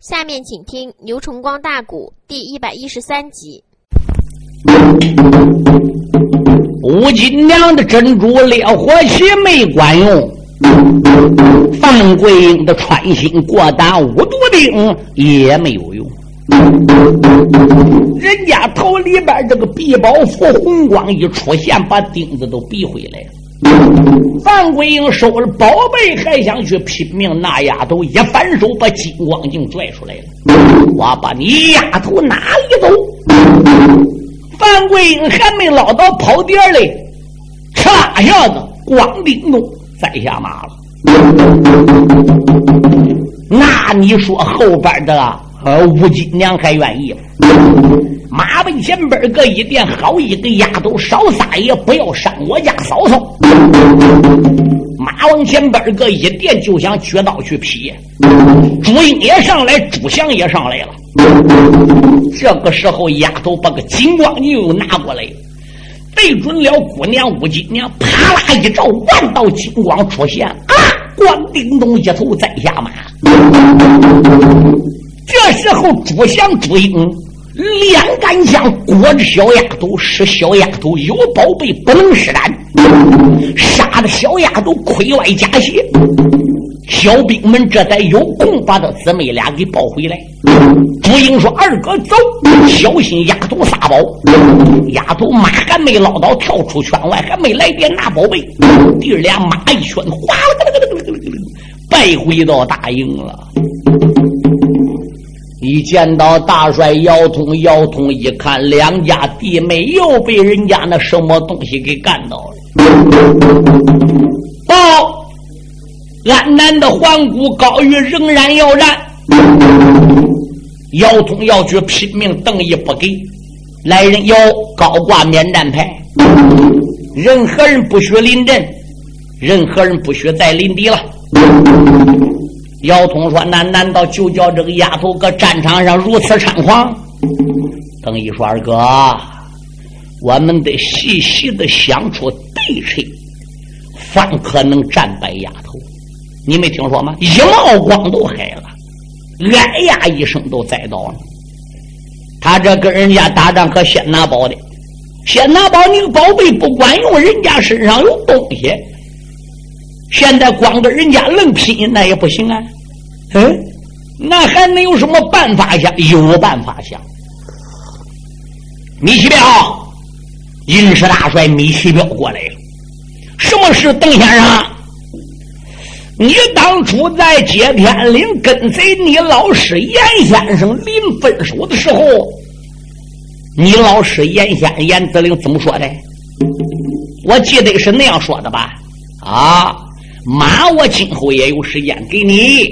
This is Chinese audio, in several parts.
下面请听牛崇光大鼓第一百一十三集。吴金娘的珍珠烈火旗没管用，范桂英的穿心过胆五毒钉也没有用。人家头里边这个碧宝符红光一出现，把钉子都逼回来了。范桂英收了宝贝，还想去拼命。那丫头一反手，把金光镜拽出来了。我把你丫头哪里走？范桂英还没捞到跑点嘞，嚓一下子，光叮咚栽下马了。那你说后边的呃吴金娘还愿意？马奔前边个一点，好一个丫头，少撒野，不要伤我家嫂嫂。马往前边个一点，就想举刀去劈。朱英也上来，朱祥也上来了。这个时候，丫头把个金光镜又拿过来，对准了姑娘吴金娘，啪啦一照，万道金光出现，啊！咣叮咚，一头栽下马。这时候，朱祥、朱英。两杆枪裹着小丫头，使小丫头有宝贝不能施展，杀的小丫头盔外加血。小兵们这才有空把他姊妹俩给抱回来。朱英说：“二哥走，小心丫头撒宝。”丫头马还没捞到，跳出圈外，还没来电拿宝贝。弟儿俩马一圈，哗啦，败回到大营了。一见到大帅姚通，姚通一看两家弟妹又被人家那什么东西给干到了。报，安南的环谷高玉仍然要战。姚通要去拼命，邓毅不给。来人要高挂免战牌，任何人不许临阵，任何人不许再临敌了。姚通说：“那难道就叫这个丫头搁战场上如此猖狂？”邓毅说：“二哥，我们得细细的想出对策，方可能战败丫头。你没听说吗？一冒光都黑了，哎呀一声都栽倒了。他这跟人家打仗可先拿宝的，先拿宝，你个宝贝不管用，人家身上有东西。”现在光跟人家愣拼那也不行啊！嗯，那还能有什么办法想？有办法想。米奇彪，银石大帅米奇彪过来了。什么事，邓先生？你当初在接天岭跟随你老师严先生临分手的时候，你老师严先严子陵怎么说的？我记得是那样说的吧？啊！马，我今后也有时间给你；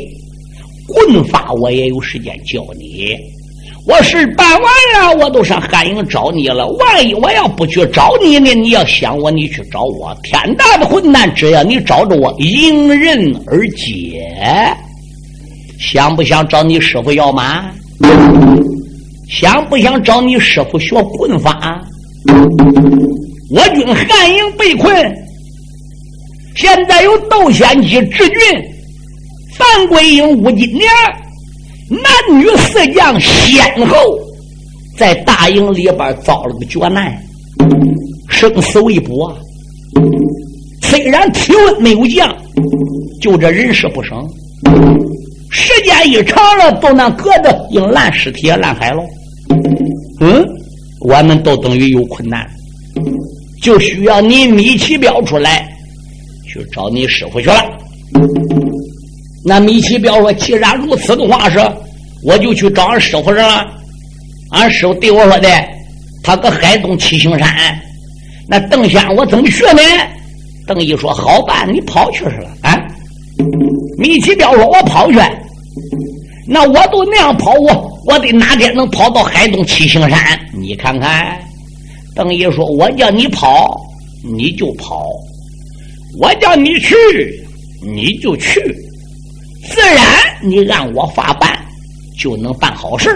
棍法，我也有时间教你。我事办完了，我都上汉营找你了。万一我要不去找你呢？你要想我，你去找我。天大的混蛋！只要你找着我，迎刃而解。想不想找你师傅要马？想不想找你师傅学棍法？我军汉营被困。现在有窦仙姬、智俊、范桂英、吴金莲，男女四将先后在大营里边遭了个绝难，生死未卜！虽然体温没有降，就这人事不省，时间一长了，都那搁着应烂尸体烂海了。嗯，我们都等于有困难，就需要你米奇标出来。去找你师傅去了。那米奇彪说：“既然如此的话，是我就去找俺师傅去了。俺师傅对我说的，他搁海东七星山。那邓仙我怎么学呢？”邓毅说：“好办，你跑去是了。”啊，米奇彪说：“我跑去，那我都那样跑，我我得哪天能跑到海东七星山？你看看。”邓毅说：“我叫你跑，你就跑。”我叫你去，你就去，自然你按我法办，就能办好事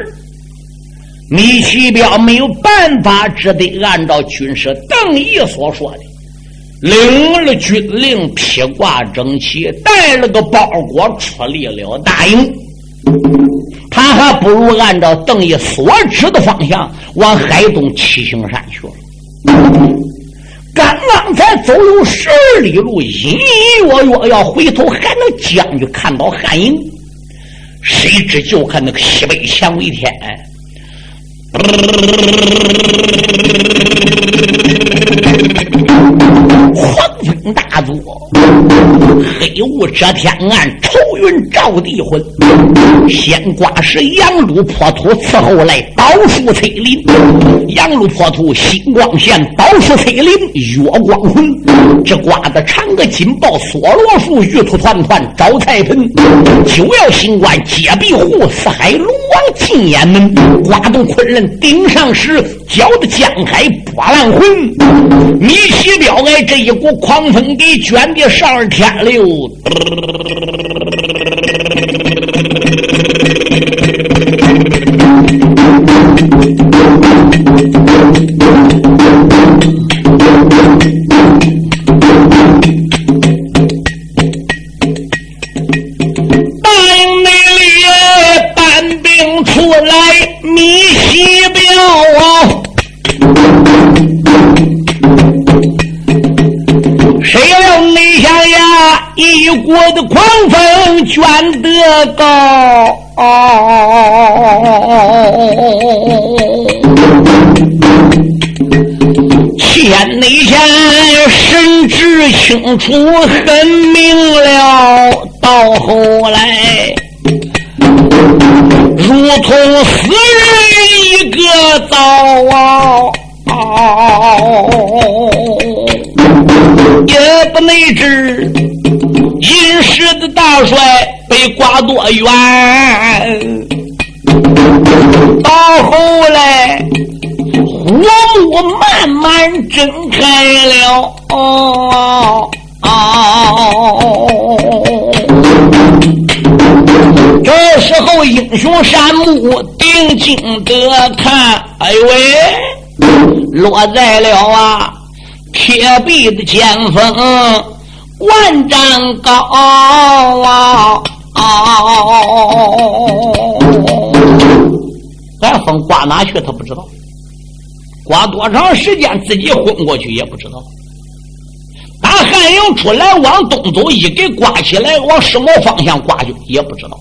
米奇彪没有办法，只得按照军师邓毅所说的，领了军令，披挂整齐，带了个包裹，出离了大营。他还不如按照邓毅所指的方向往海东七星山去了。刚刚才走有十二里路，隐隐约约要回头还能将就看到汉营，谁知就看那个西北乾为天。狂风大作，黑雾遮天暗，愁云罩地昏。先刮是阳路破土，伺候来宝树翠林。阳路破土星光现，宝树翠林月光昏。这刮的长个金豹梭罗树，玉兔团团招财盆。九曜星官接壁户，四海龙进雁门。刮动昆仑顶上时，搅得江海波浪浑。米奇彪哎，这一股狂风给卷的上天溜。狂风卷得高，天内线神志清楚，很明了。到后来，如同死人一个遭，也不能知。的大帅被刮多远？到后来，火目慢慢睁开了。这时候，英雄山木定睛的看，哎呦喂，落在了啊铁壁的尖峰。万丈高啊！咱风刮哪去？他不知道。刮多长时间，自己昏过去也不知道。打汉营出来往东走，一给刮起来，往什么方向刮去也不知道。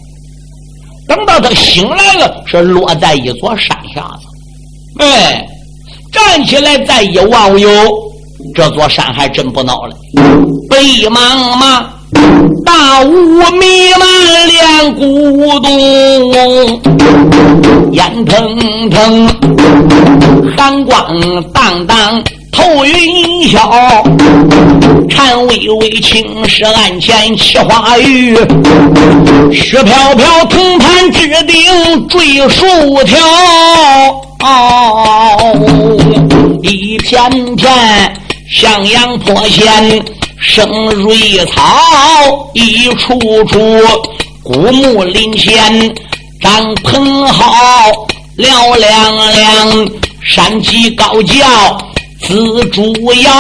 等到他醒来了，是落在一座山下子。哎，站起来再一望，哟，这座山还真不孬了。白茫茫，大雾弥漫，连古洞，烟腾腾，寒光荡荡，透云霄，颤巍巍，青石案前起花雨，雪飘飘，铜盘之顶坠树条，一片片向阳坡线。生瑞草一处处，古木林前张鹏号，嘹亮亮，山鸡高叫，紫竹摇，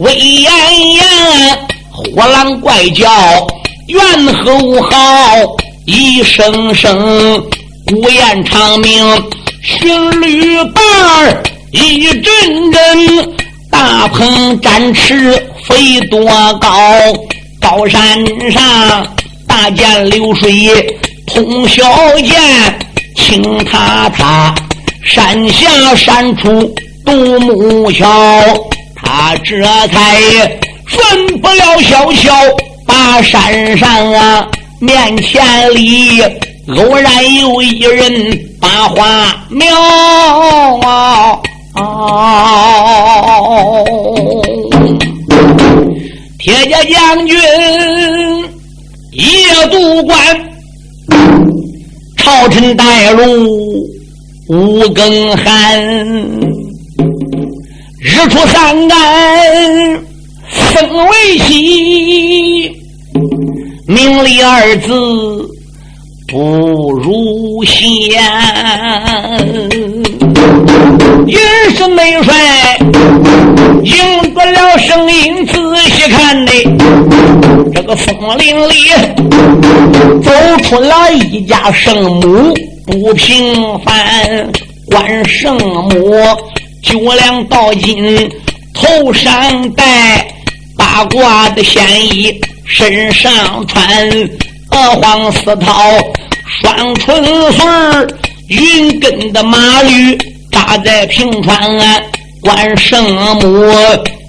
威严严，火狼怪叫，猿猴嚎，一声声，孤雁长鸣，寻旅伴儿一阵阵，大鹏展翅。飞多高？高山上大涧流水通霄涧，青踏踏山下山出独木桥。他这才分不了小桥，把山上啊面前里偶然有一人把花苗啊。铁甲将军夜渡关，朝臣带路五更寒。日出三竿僧为喜，名利二字不如闲。也是内帅赢得了声音，仔细看的这个松林里走出来一家圣母不平凡。关圣母九两道金头上戴，八卦的仙衣身上穿，鹅黄丝绦双春穗云根的马驴扎在平川。啊关圣母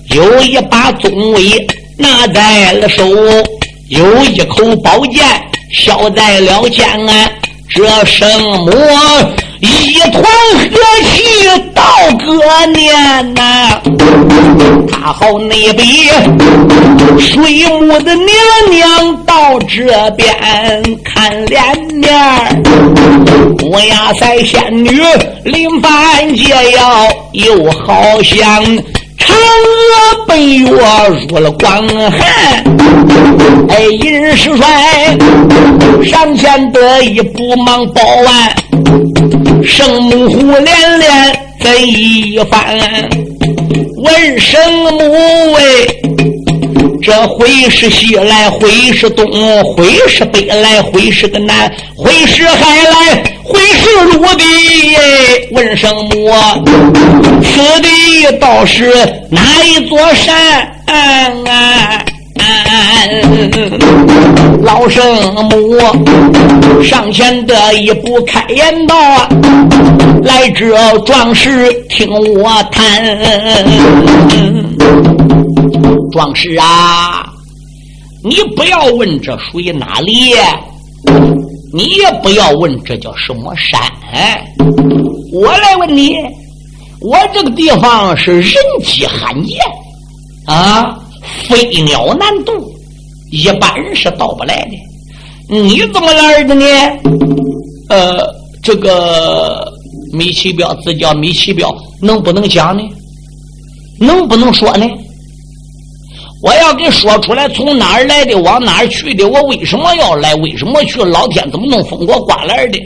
有一把宗威拿在了手，有一口宝剑削在了肩。这圣母。一团和气到隔年呐，他好那比水母的娘娘到这边看脸面我呀在仙女临凡解药，又好像嫦娥奔月入了光寒。哎，尹师帅上前得意，不忙报完。圣母呼连连怎一番？问圣母喂，这回是西来，回是东，回是北来，回是个南，回是海来，回是陆地？问圣母，此地倒是哪一座山？老圣母上前的一步开言道：“来这壮士听我谈，壮士啊，你不要问这属于哪里，你也不要问这叫什么山，我来问你，我这个地方是人迹罕见。啊。”飞鸟难渡，一般人是到不来的。你怎么来的呢？呃，这个米奇彪自叫米奇彪，能不能讲呢？能不能说呢？我要给说出来，从哪儿来的，往哪儿去的，我为什么要来，为什么去？老天怎么弄风我刮来的？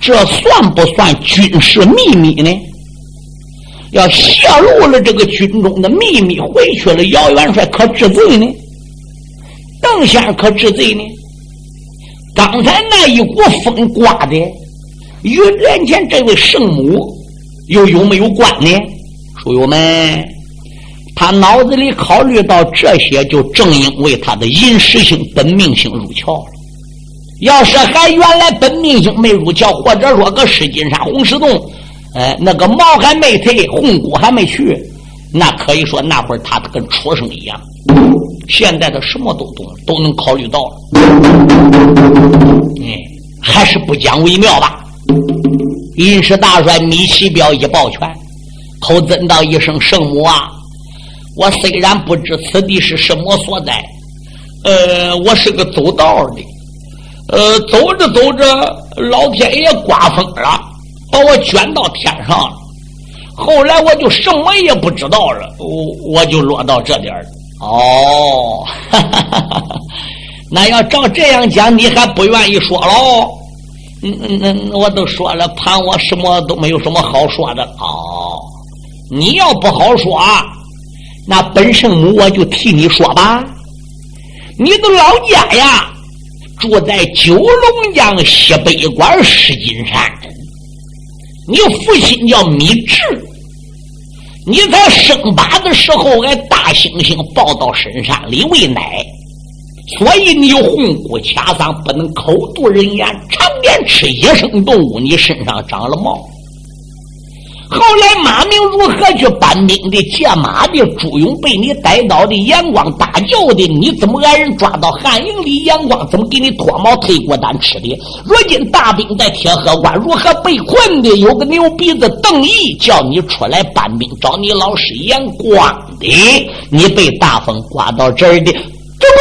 这算不算军事秘密呢？要泄露了这个军中的秘密，回去了，姚元帅可治罪呢？邓先可治罪呢？刚才那一股风刮的，与眼前这位圣母又有没有关呢？书友们，他脑子里考虑到这些，就正因为他的银石星、本命星入窍了。要是还原来本命星没入窍，或者说个石金山、红石洞。哎，那个毛还没退，红骨还没去，那可以说那会儿他跟畜生一样。现在他什么都懂，都能考虑到了。哎，还是不讲为妙吧。银石大帅米奇彪一抱拳，口尊道一声：“圣母啊，我虽然不知此地是什么所在，呃，我是个走道的，呃，走着走着，老天爷刮风了。”把我卷到天上了，后来我就什么也不知道了，我我就落到这点儿哦，那要照这样讲，你还不愿意说喽？嗯嗯嗯，我都说了，怕我什么都没有什么好说的哦。你要不好说，那本圣母我就替你说吧。你的老家呀，住在九龙江西北关石金山。你父亲叫米志，你在生把的时候，俺大猩猩抱到深山里喂奶，所以你有红骨卡脏，不能口吐人言，常年吃野生动物，你身上长了毛。后来马明如何去搬兵的、借马的？朱勇被你逮到的，阳光大叫的，你怎么挨人抓到汉营里？阳光怎么给你脱毛退过单吃的？如今大兵在铁河关如何被困的？有个牛鼻子邓毅叫你出来搬兵，找你老师眼光的，你被大风刮到这儿的，这不，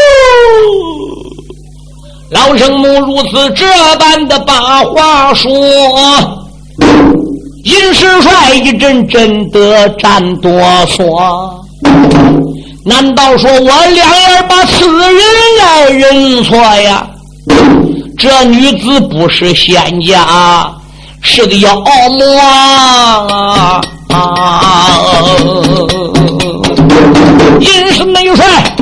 老生母如此这般的把话说。尹师帅一阵阵的战哆嗦，难道说我两儿把此人来认错呀？这女子不是仙家，是个妖魔啊！尹氏内帅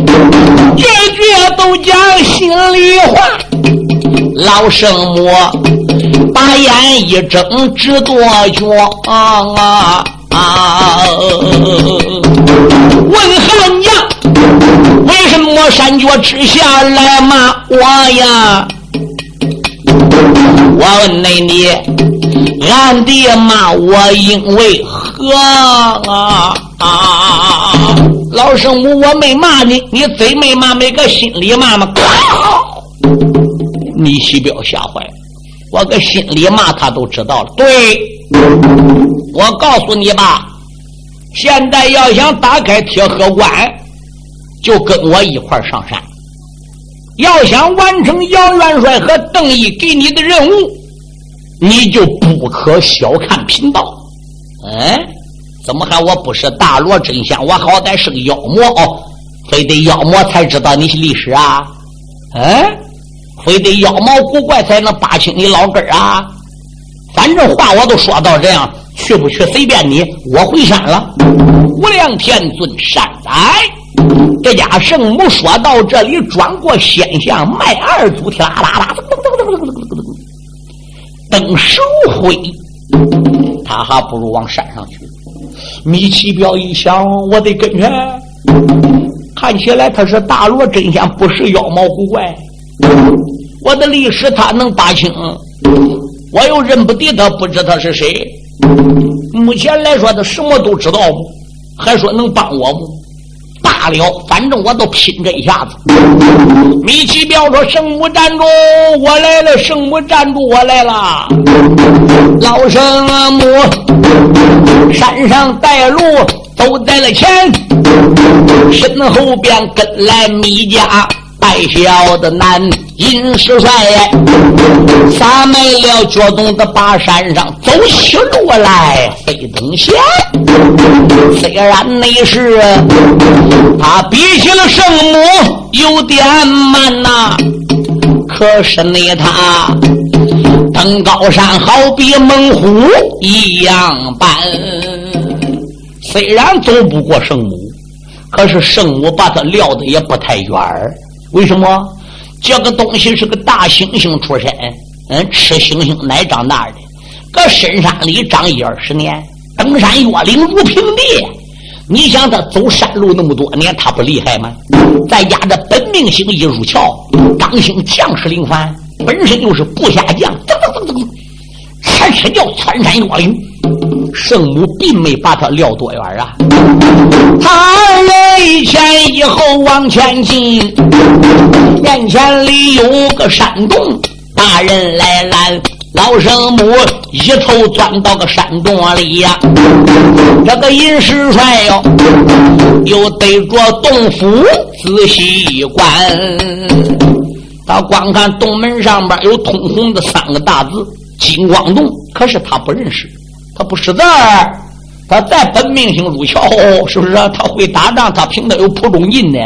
句句都讲心里话。老圣母把眼一睁，直跺脚啊！啊啊问汉将，为什么山脚之下来骂我呀？我问你，你俺爹骂我因为何啊？老圣母，我没骂你，你嘴没骂，没搁心里骂吗？你西彪吓坏了，我搁心里骂他都知道了。对，我告诉你吧，现在要想打开铁盒关，就跟我一块上山。要想完成杨元帅和邓毅给你的任务，你就不可小看贫道。嗯，怎么还我不是大罗真相？我好歹是个妖魔哦，非得妖魔才知道你是历史啊？嗯，非得妖毛古怪才能扒清你老根儿啊！反正话我都说到这样，去不去随便你，我回山了。无量天尊善哉！这家圣母说到这里，转过仙像迈二祖，啦啦啦，噔噔噔噔噔噔噔噔，等收回，他还不如往山上去。米奇彪一想，我得跟着。看起来他是大罗真仙，不是妖猫古怪。我的历史他能打清，我又认不得他，不知他是谁。目前来说，他什么都知道，还说能帮我吗？罢了，反正我都拼这一下子。米奇彪说：“圣母站住，我来了！圣母站住，我来了！”老圣母山上带路，走在了前，身后边跟来米家。爱小的男尹师帅，撒满了脚动的巴山上走起路来，飞等仙。虽然那时他比起了圣母有点慢呐，可是呢他登高山好比猛虎一样般。虽然走不过圣母，可是圣母把他撂的也不太远儿。为什么这个东西是个大猩猩出身？嗯，吃猩猩奶长大的，搁深山里长一二十年，登山越岭如平地。你想他走山路那么多年，他不厉害吗？再加这本命星一入鞘，刚性将士林凡，本身就是部下将，哧哧叫穿山越岭。圣母并没把他撂多远啊，他人一前一后往前进，眼前里有个山洞，大人来拦，老圣母一头钻到个山洞里呀。这个尹师帅哟，又对着洞府仔细一观，他光看洞门上边有通红的三个大字“金光洞”，可是他不认识。他不识字儿，他再本命星入鞘，是不是？他会打仗，他凭他有蒲中印呢。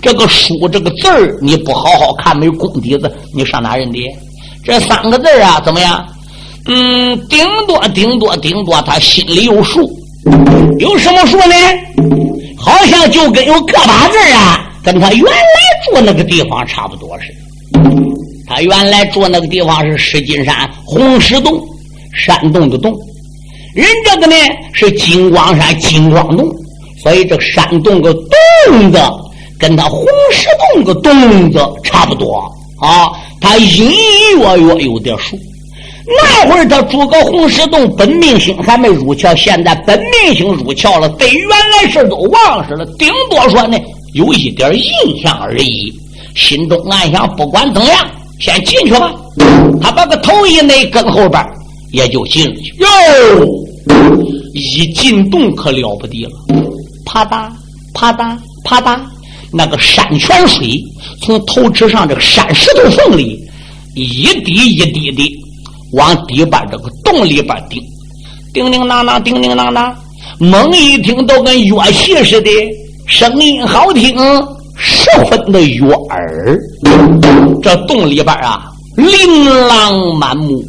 这个书，这个字儿，你不好好看，没有功底子，你上哪认的？这三个字啊，怎么样？嗯，顶多顶多顶多，他心里有数。有什么数呢？好像就跟有个把字啊，跟他原来住那个地方差不多似的。他原来住那个地方是石金山红石洞，山洞的洞。人这个呢是金光山金光洞，所以这山洞个洞子跟他红石洞个洞子差不多啊。他隐隐约约有点数。那会儿他住个红石洞，本命星还没入窍，现在本命星入窍了，对原来事都忘事了，顶多说呢有一点印象而已。心中暗想：不管怎样，先进去吧。他把个头一内，跟后边也就进去哟。一进洞可了不得了，啪嗒啪嗒啪嗒，那个山泉水从头顶上这个山石头缝里一滴一滴的往底边这个洞里边顶，叮叮当当，叮叮当当，猛一听都跟乐器似的，声音好听，十分的悦耳。这洞里边啊，琳琅满目，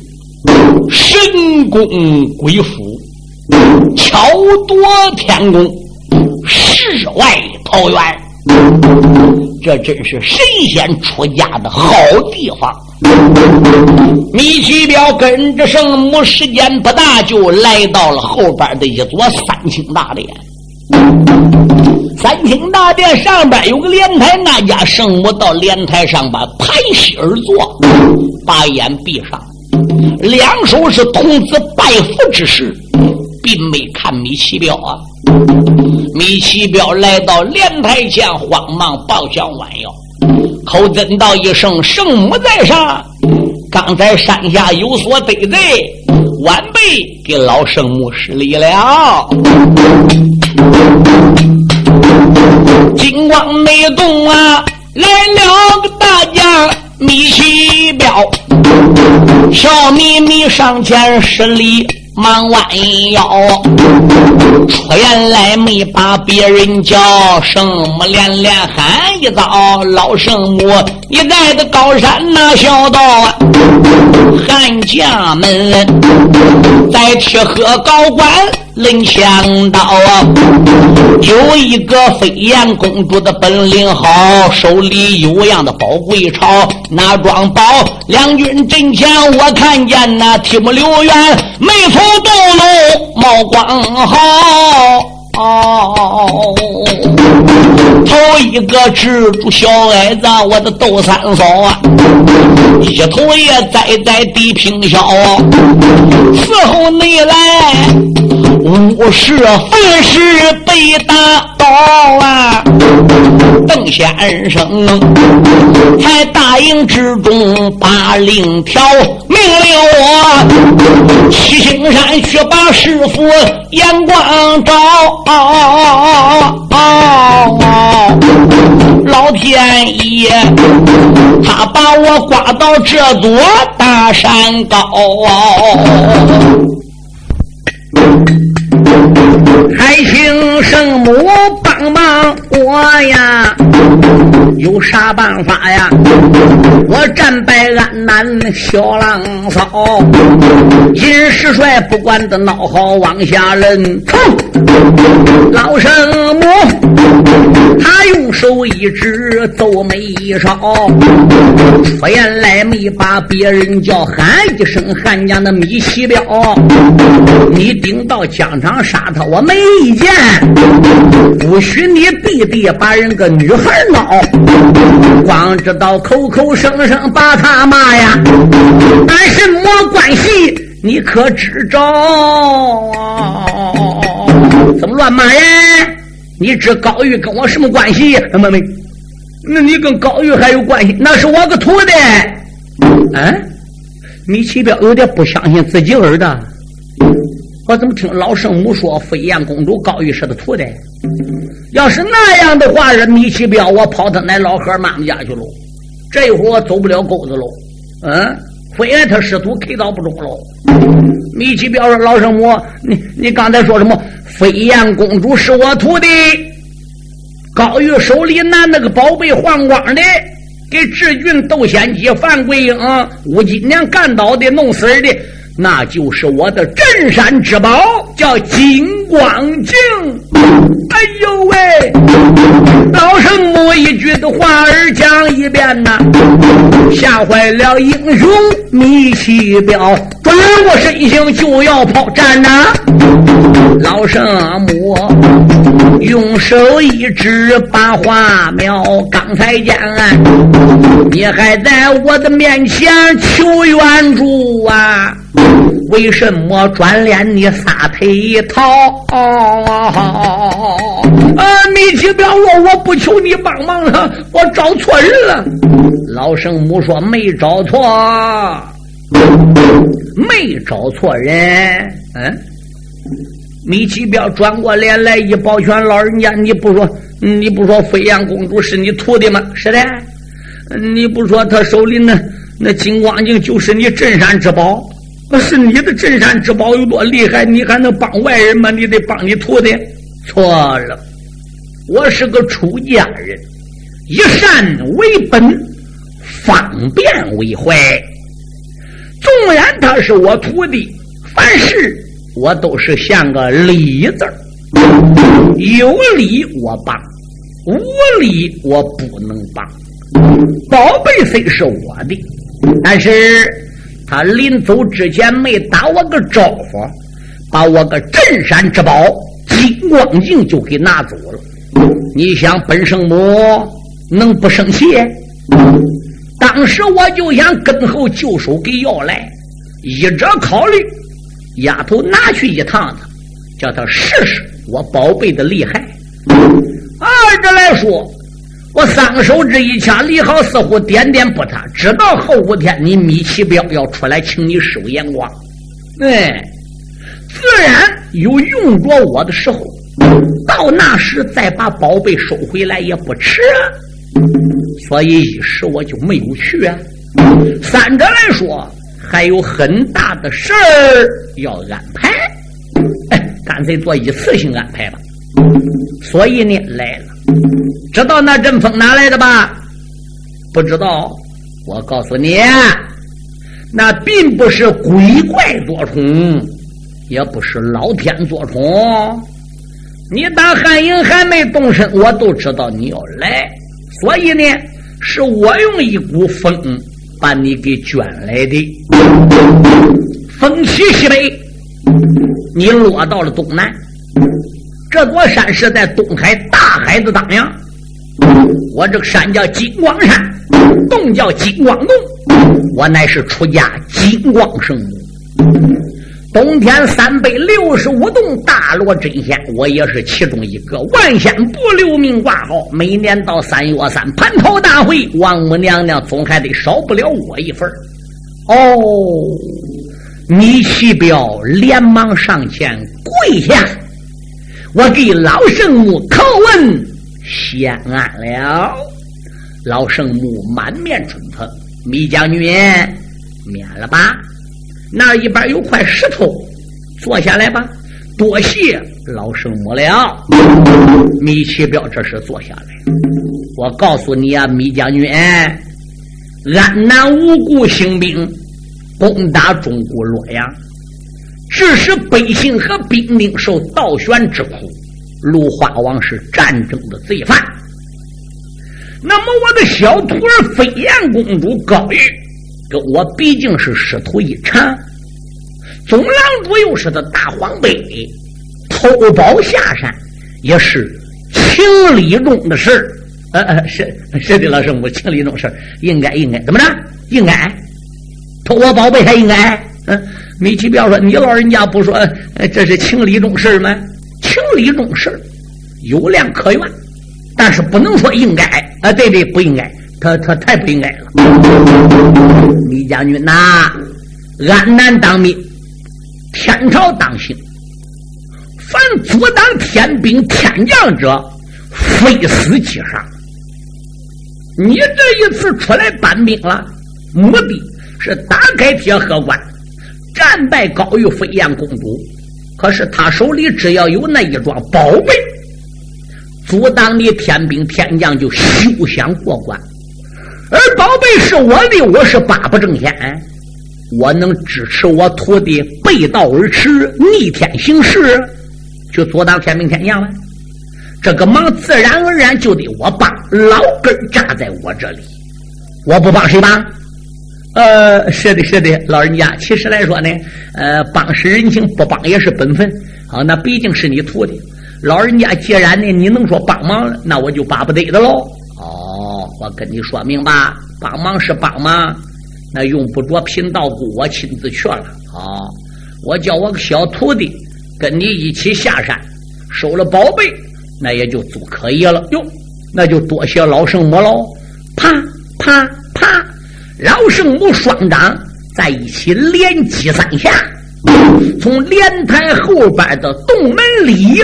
神功鬼斧。巧夺天工，世外桃源，这真是神仙出家的好地方。米奇彪跟着圣母，时间不大就来到了后边的一座三清大殿。三清大殿上边有个莲台，那家圣母到莲台上边盘膝而坐，把眼闭上，两手是童子拜佛之势，并没看米奇彪啊。米奇彪来到莲台前，慌忙抱拳弯腰，口尊道一声：“圣母在上，刚才山下有所得罪，晚辈给老圣母施礼了。”金光没动啊，来了个大将米奇彪，笑眯眯上前施礼。忙弯腰，出言来没把别人叫，圣母连连喊一遭，老圣母，你在的高山那小道，汉将们在吃喝高官。能想到啊，有一个飞燕公主的本领好，手里有样的宝贵钞，那装宝两军阵前，我看见那提木刘元眉头斗露，毛光好。哦，头一个蜘蛛小矮子，我的窦三嫂啊，一头也栽在地平笑。伺候你来，五十分时被打倒啊！邓先生才大营之中把令条，命令我七星山去把师傅眼光照。老天爷，他把我挂到这座大山高。还请圣母帮帮我呀！有啥办法呀？我战败安南小浪骚，金师帅不管的孬好往下扔。老圣母，他用手一指，皱眉一烧，出言来没把别人叫，喊一声汉家的米西彪，你顶到疆场杀他，我没意见，不许你弟弟把人个女孩闹，光知道口口声声把他骂呀，俺什么关系你可知着？怎么乱骂人？你知高玉跟我什么关系？没没，那你跟高玉还有关系？那是我个徒弟。嗯，米奇彪有点不相信自己儿子。我怎么听老圣母说飞燕公主高玉是他徒弟？要是那样的话，这米奇彪我跑他奶老何妈妈家去喽。这一会儿我走不了沟子喽。嗯，飞燕他师徒 K 到不中喽。米奇彪说：“老圣母，你你刚才说什么？飞燕公主是我徒弟，高玉手里拿那个宝贝黄光的，给智俊、窦仙姬、范桂英、吴金娘干倒的、弄死的。”那就是我的镇山之宝，叫金光镜。哎呦喂，老圣母一句的话儿讲一遍呐，吓坏了英雄米奇彪，转过身形就要跑，站呐！老圣母用手一指，把花苗，刚才见你还在我的面前求援助啊！为什么转脸你撒腿逃？啊！米奇彪说：“我不求你帮忙了，我找错人了。”老圣母说：“没找错，没找错人。”嗯，米奇彪转过脸来一抱拳：“老人家，你不说，你不说飞燕公主是你徒弟吗？是的。你不说他手里那那金光镜就是你镇山之宝？”那是你的镇山之宝有多厉害？你还能帮外人吗？你得帮你徒弟。错了，我是个出家人，以善为本，方便为怀。纵然他是我徒弟，凡事我都是像个礼字儿有理我帮，无理我不能帮。宝贝虽是我的。但是他临走之前没打我个招呼，把我个镇山之宝金光镜就给拿走了。你想本圣母能不生气？当时我就想跟后就手给要来，一者考虑丫头拿去一趟子，叫他试试我宝贝的厉害；二者来说，我三个手指一掐，李好似乎点点不他，知道后五天你米奇彪要出来请你收眼光，哎，自然有用着我的时候，到那时再把宝贝收回来也不迟。所以一时我就没有去啊。三者来说，还有很大的事儿要安排，哎，干脆做一次性安排吧。所以呢，来了。知道那阵风哪来的吧？不知道。我告诉你，那并不是鬼怪作宠，也不是老天作宠。你打汉营还没动身，我都知道你要来。所以呢，是我用一股风把你给卷来的。风起西北，你落到了东南。这座山是在东海大海的当阳。我这个山叫金光山，洞叫金光洞。我乃是出家金光圣母。冬天三百六十五洞大罗真仙，我也是其中一个。万仙不留名挂号，每年到三月三蟠桃大会，王母娘娘总还得少不了我一份哦，米奇彪连忙上前跪下，我给老圣母叩问先安了。老圣母满面春风，米将军免了吧。那一边有块石头，坐下来吧。多谢老圣母了。米奇彪这是坐下来。我告诉你啊，米将军，安南无故兴兵，攻打中国洛阳，致使百姓和兵丁受倒悬之苦。芦花王是战争的罪犯。那么我的小徒儿飞燕公主高玉。我毕竟是师徒一场，总郎主又是个大皇辈，偷宝下山也是情理中的事儿。呃呃，是是的，老师母，情理中事应该应该怎么着？应该偷我宝贝还应该？嗯，米奇彪说：“你老人家不说这是情理中事吗？情理中事有量可原，但是不能说应该啊，对对，不应该。”他他太不应该了，李将军呐，安南当命，天朝当行，凡阻挡天兵天将者，非死即伤。你这一次出来搬兵了，目的是打开铁河关，战败高于飞燕公主。可是他手里只要有那一桩宝贝，阻挡你天兵天将就休想过关。而宝贝是我的，我是八不正仙，我能支持我徒弟背道而驰、逆天行事，去阻挡天兵天将吗？这个忙自然而然就得我帮，老根扎在我这里，我不帮谁帮？呃，是的，是的，老人家，其实来说呢，呃，帮是人情，不帮也是本分。好，那毕竟是你徒弟，老人家既然呢，你能说帮忙，那我就巴不得的喽。我跟你说明吧，帮忙是帮忙，那用不着贫道姑我亲自去了。好，我叫我个小徒弟跟你一起下山，收了宝贝，那也就足可以了。哟，那就多谢老圣母喽！啪啪啪，老圣母双掌在一起连击三下，从莲台后边的洞门里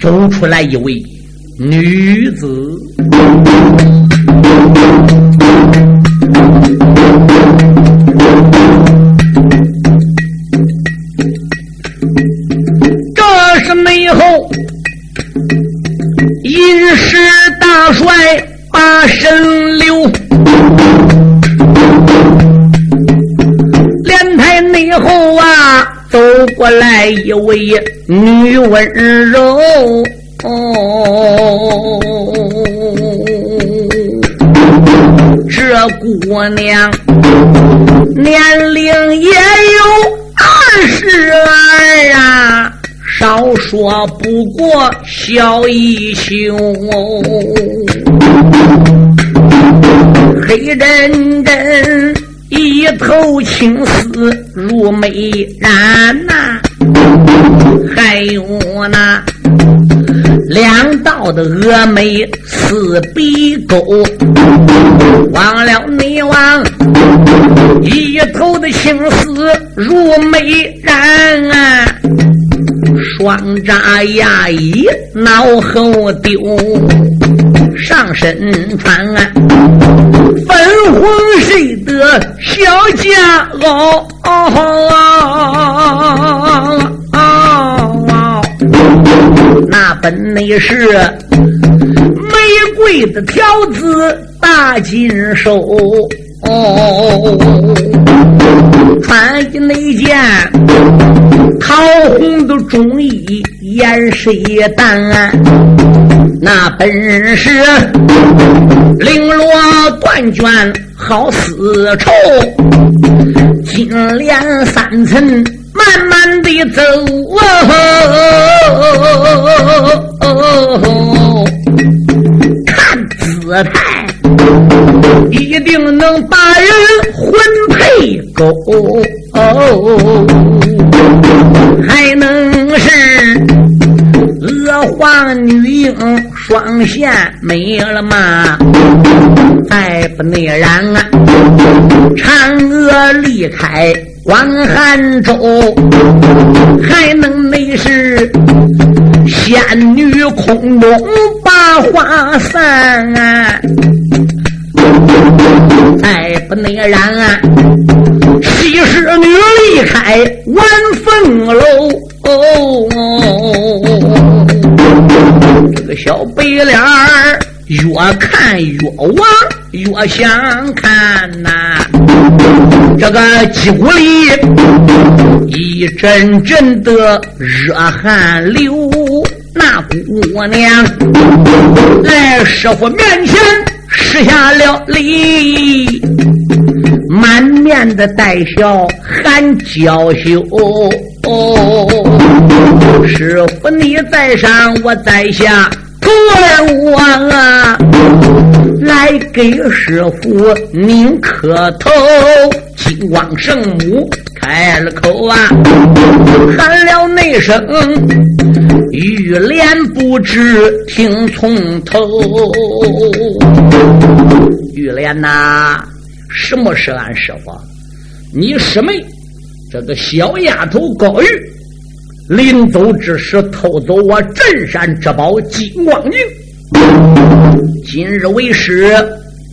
走出来一位女子。神流，莲台内后啊，走过来一位女温柔。这姑娘，年龄也有二十二啊，少说不过小一宿。黑人人一头青丝如美髯呐，还有那。两道的峨眉似鼻沟，忘了你忘，一头的青丝如美髯，双扎牙衣脑后丢，上身穿粉红色的小夹袄。那本内是玫瑰的条子大金手，穿的那件桃红的中衣颜色淡，那本是绫罗缎卷好丝绸，金莲三层。慢慢的走，看姿态，一定能把人魂配勾，娥皇女英双贤美了吗？再不那然啊，嫦娥离开。广寒州还能没是仙女空中把花散，再不那然啊，西施女离开晚凤楼，个小白脸儿越看越往，越想看呐。这个鸡骨里一阵阵的热汗流，那姑娘来师傅面前施下了礼，满面的带笑含娇羞。师傅你在上，我在下。徒儿我啊，来给师傅您磕头。金光圣母开了口啊，喊了那声玉莲不知听从头。玉莲呐，什么是俺师傅？你师妹这个小丫头高玉。临走之时偷走我镇山之宝金光镜，今日为师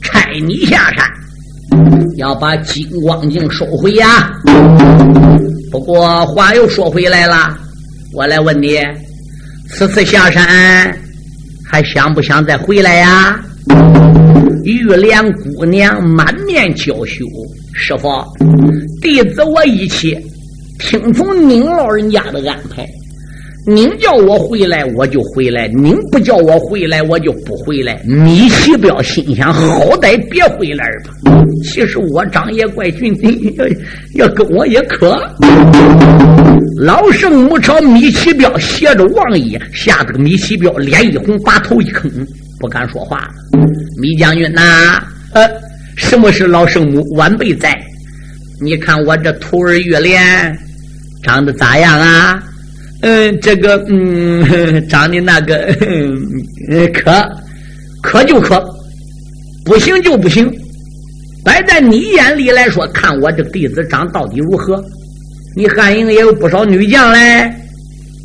差你下山，要把金光镜收回呀。不过话又说回来了，我来问你，此次下山还想不想再回来呀？玉莲姑娘满面娇羞，师傅，弟子我一起。听从您老人家的安排，您叫我回来我就回来，您不叫我回来我就不回来。米奇彪心想：好歹别回来吧。其实我张爷怪俊要要跟我也可。老圣母朝米奇彪斜着望一眼，吓得个米奇彪脸一红，把头一坑，不敢说话了。米将军呐，呃，什么是老圣母？晚辈在。你看我这徒儿玉莲。长得咋样啊？嗯，这个嗯，长得那个嗯，可可就可，不行就不行。摆在你眼里来说，看我这弟子长到底如何？你汉营也有不少女将嘞，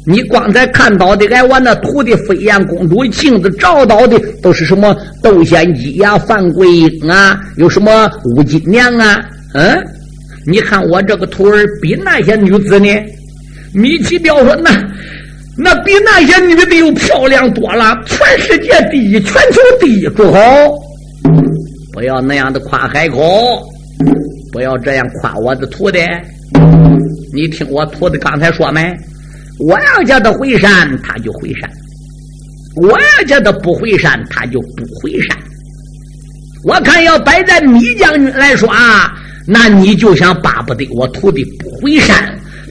你光才看到的，挨我那徒弟飞燕公主镜子照到的都是什么窦仙姬呀、范桂英啊，有什么武金娘啊？嗯。你看我这个徒儿比那些女子呢？米奇彪说：“那那比那些女的又漂亮多了，全世界第一，全球第一，住口！不要那样的夸海口，不要这样夸我的徒弟。你听我徒弟刚才说没？我要叫他回山，他就回山；我要叫他不回山，他就不回山。我看要摆在米将军来说啊，那你就想巴不得我徒弟不回山。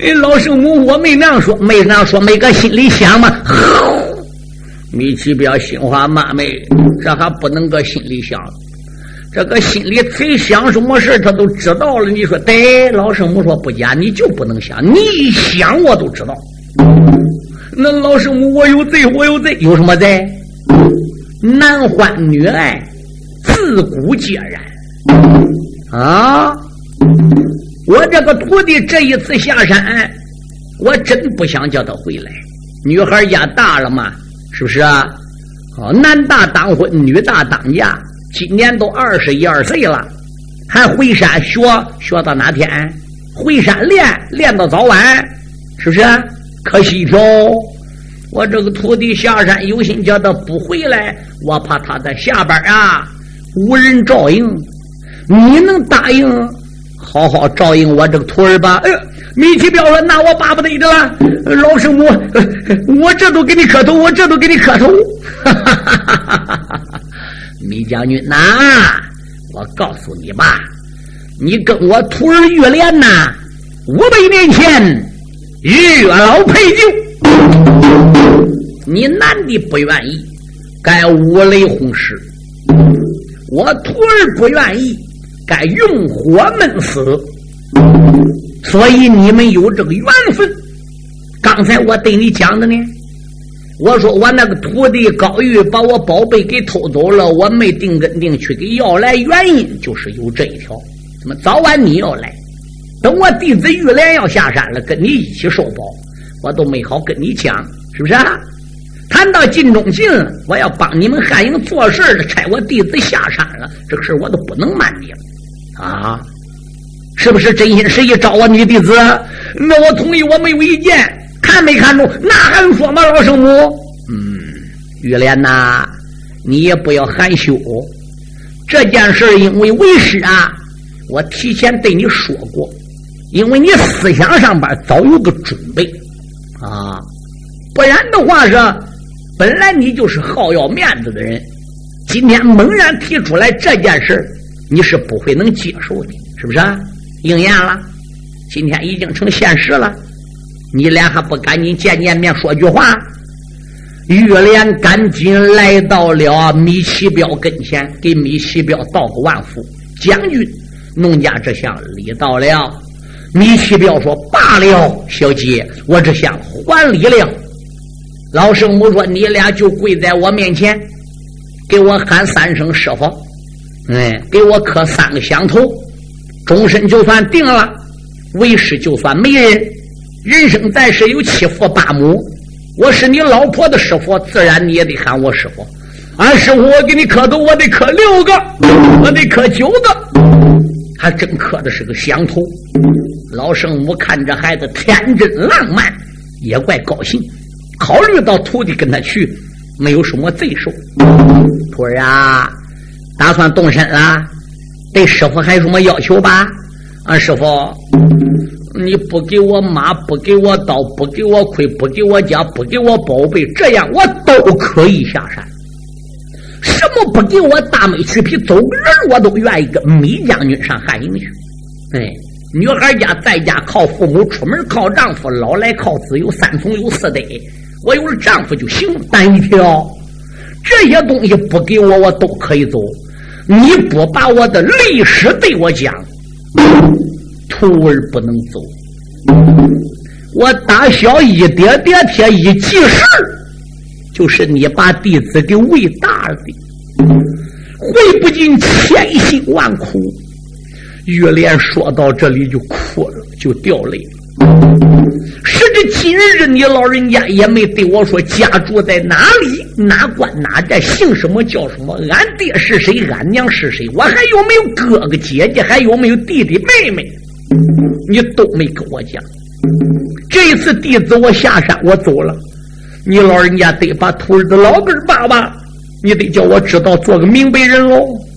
哎，老圣母，我没那样说，没那样说，没搁心里想吗？米奇彪心话妈没，这还不能搁心里想。这个心里谁想什么事他都知道了。你说对？老圣母说不假，你就不能想，你一想我都知道。那老圣母，我有罪，我有罪，有什么罪？男欢女爱，自古皆然。啊！我这个徒弟这一次下山，我真不想叫他回来。女孩家大了嘛，是不是啊？哦，男大当婚，女大当嫁。今年都二十一二岁了，还回山学学到哪天？回山练练到早晚，是不是？可惜一条，我这个徒弟下山有心叫他不回来，我怕他在下边啊无人照应。你能答应好好照应我这个徒儿吧？哎，米奇彪说：“那我巴不得的了，老圣母，我这都给你磕头，我这都给你磕头。”哈哈哈哈哈哈！米将军呐，我告诉你吧，你跟我徒儿玉莲呐，五百年前日月老配酒，你男的不愿意，该五雷轰石；我徒儿不愿意，该用火闷死。所以你们有这个缘分。刚才我对你讲的呢。我说我那个徒弟高玉把我宝贝给偷走了，我没定根定去给要来，原因就是有这一条。怎么早晚你要来？等我弟子玉莲要下山了，跟你一起收宝，我都没好跟你讲，是不是？啊？谈到晋中进，我要帮你们汉营做事了，差我弟子下山了，这个事我都不能瞒你了啊！是不是真心实意找我女弟子？那我同意，我没有意见。看没看中？那还用说吗？老圣母，嗯，玉莲呐，你也不要害羞。这件事因为为师啊，我提前对你说过，因为你思想上边早有个准备啊，不然的话是，本来你就是好要面子的人，今天猛然提出来这件事你是不会能接受的，是不是？啊应验了，今天已经成现实了。你俩还不赶紧见见面说句话？玉莲赶紧来到了米奇彪跟前，给米奇彪道个万福。将军，农家这厢礼到了。米奇彪说：“罢了，小姐，我这厢还礼了。”老圣母说：“你俩就跪在我面前，给我喊三声师傅，哎，给我磕三个响头，终身就算定了，为师就算没人。”人生在世有七父八母，我是你老婆的师傅，自然你也得喊我师傅。俺师傅，我给你磕头，我得磕六个，我得磕九个，还真磕的是个响头。老圣母看这孩子天真浪漫，也怪高兴。考虑到徒弟跟他去，没有什么罪受。徒儿啊，打算动身了，对师傅还有什么要求吧？啊师傅。你不给我马，不给我刀，不给我盔，不给我甲，不给我宝贝，这样我都可以下山。什么不给我大美去皮，走个人我都愿意跟米将军上汉营去。哎，女孩家在家靠父母，出门靠丈夫，老来靠子有三从有四德。我有了丈夫就行，但一条，这些东西不给我，我都可以走。你不把我的历史对我讲。徒儿不能走，我打小一点点贴一记事，就是你把弟子给喂大的，会不尽千辛万苦。玉莲说到这里就哭了，就掉泪了。今日，你老人家也没对我说家住在哪里，哪关哪寨，姓什么叫什么，俺爹是谁，俺娘是谁，我还有没有哥哥姐姐，还有没有弟弟妹妹。你都没跟我讲，这一次弟子我下山我走了，你老人家得把徒儿的老根儿扒扒，你得叫我知道做个明白人喽。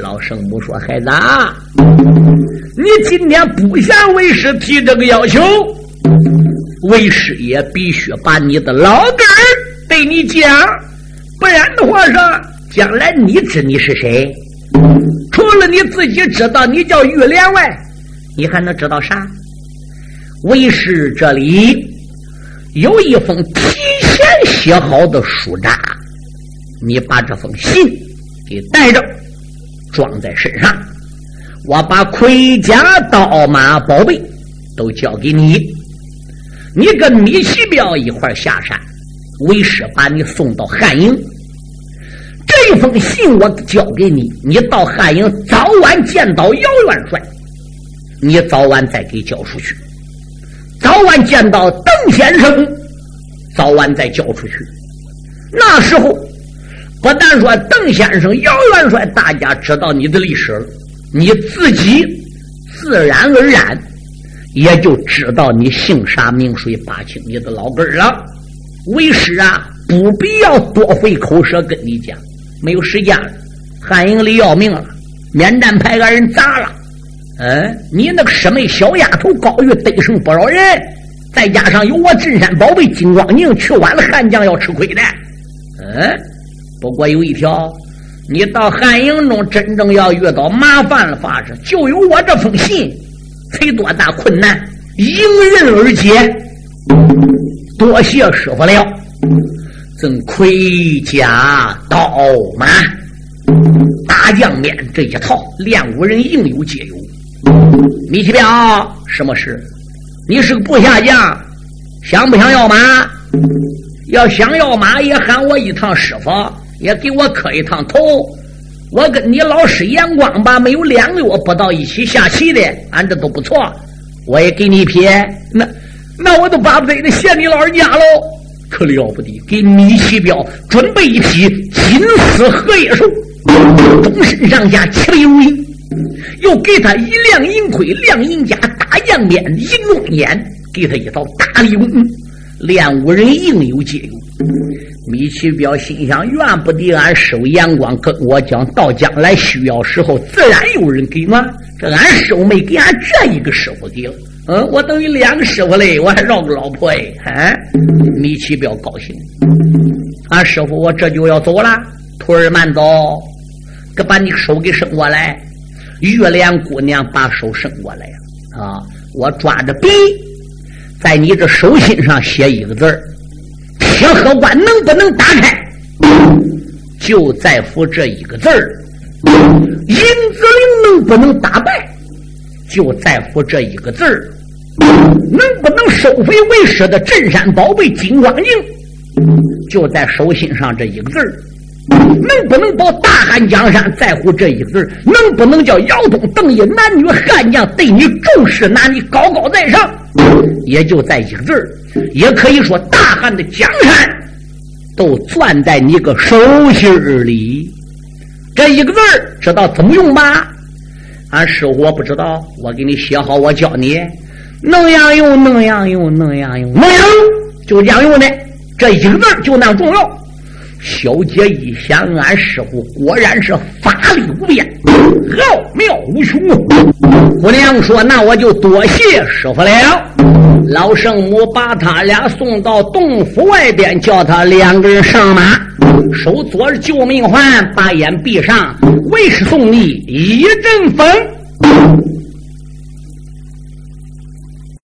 老圣母说：“孩子，你今天不向为师提这个要求，为师也必须把你的老根儿对你讲。不然的话说，将来你知你是谁？除了你自己知道你叫玉莲外，你还能知道啥？为师这里有一封提前写好的书札，你把这封信给带着，装在身上。我把盔甲、刀马、宝贝都交给你，你跟米奇彪一块下山，为师把你送到汉营。这封信我交给你，你到汉营早晚见到姚元帅，你早晚再给交出去。早晚见到邓先生，早晚再交出去。那时候，不但说邓先生、姚元帅，大家知道你的历史了。你自己自然而然也就知道你姓啥名谁八清你的老根了。为师啊，不必要多费口舌跟你讲，没有时间了。汉营里要命了，免战派俺人砸了。嗯，你那个师妹小丫头高玉得胜不少人，再加上有我镇山宝贝金光宁，去晚了汉将要吃亏的。嗯，不过有一条。你到汉营中，真正要遇到麻烦了，法师就有我这封信，赔多大困难，迎刃而解。多谢师傅了，赠盔甲、刀马、大将面这一套，练武人应有皆有。米奇彪，什么事？你是个部下将，想不想要马？要想要马，也喊我一趟师傅。也给我磕一趟头，我跟你老师眼光吧，没有两个月不到一起下棋的，俺这都不错。我也给你一匹，那那我都巴不得的谢你老人家喽，可了不得！给米奇彪准备一匹金丝荷叶兽，终身上下七百如意，又给他一辆银盔、亮银甲、大将鞭、银龙眼，给他一套大礼物，练武人应有皆有。米奇彪心想：怨不得俺师傅眼光跟我讲，到将来需要时候，自然有人给嘛。这俺师傅没给俺这一个师傅给了，嗯，我等于两个师傅嘞，我还绕个老婆哎，啊！米奇彪高兴，俺师傅我这就要走了，徒儿慢走，给把你手给伸过来。月莲姑娘把手伸过来啊，我抓着笔，在你这手心上写一个字儿。铁盒关能不能打开？就在乎这一个字儿。银子陵能不能打败？就在乎这一个字儿。能不能收回为师的镇山宝贝金光镜？就在手心上这一个字儿。能不能保大汉江山？在乎这一个字儿。能不能叫姚东、邓毅男女悍将对你重视，拿你高高在上？也就在一个字儿。也可以说，大汉的江山都攥在你个手心里。这一个字儿，知道怎么用吧？俺师傅我不知道，我给你写好，我教你。能样用，能样用，能样用，能样用就这样用的。这一个字儿就那重要。小姐一想，俺师傅果然是法力无边，奥妙无穷。姑娘说：“那我就多谢师傅了。”老圣母把他俩送到洞府外边，叫他两个人上马，手左救命环，把眼闭上，为师送你一阵风。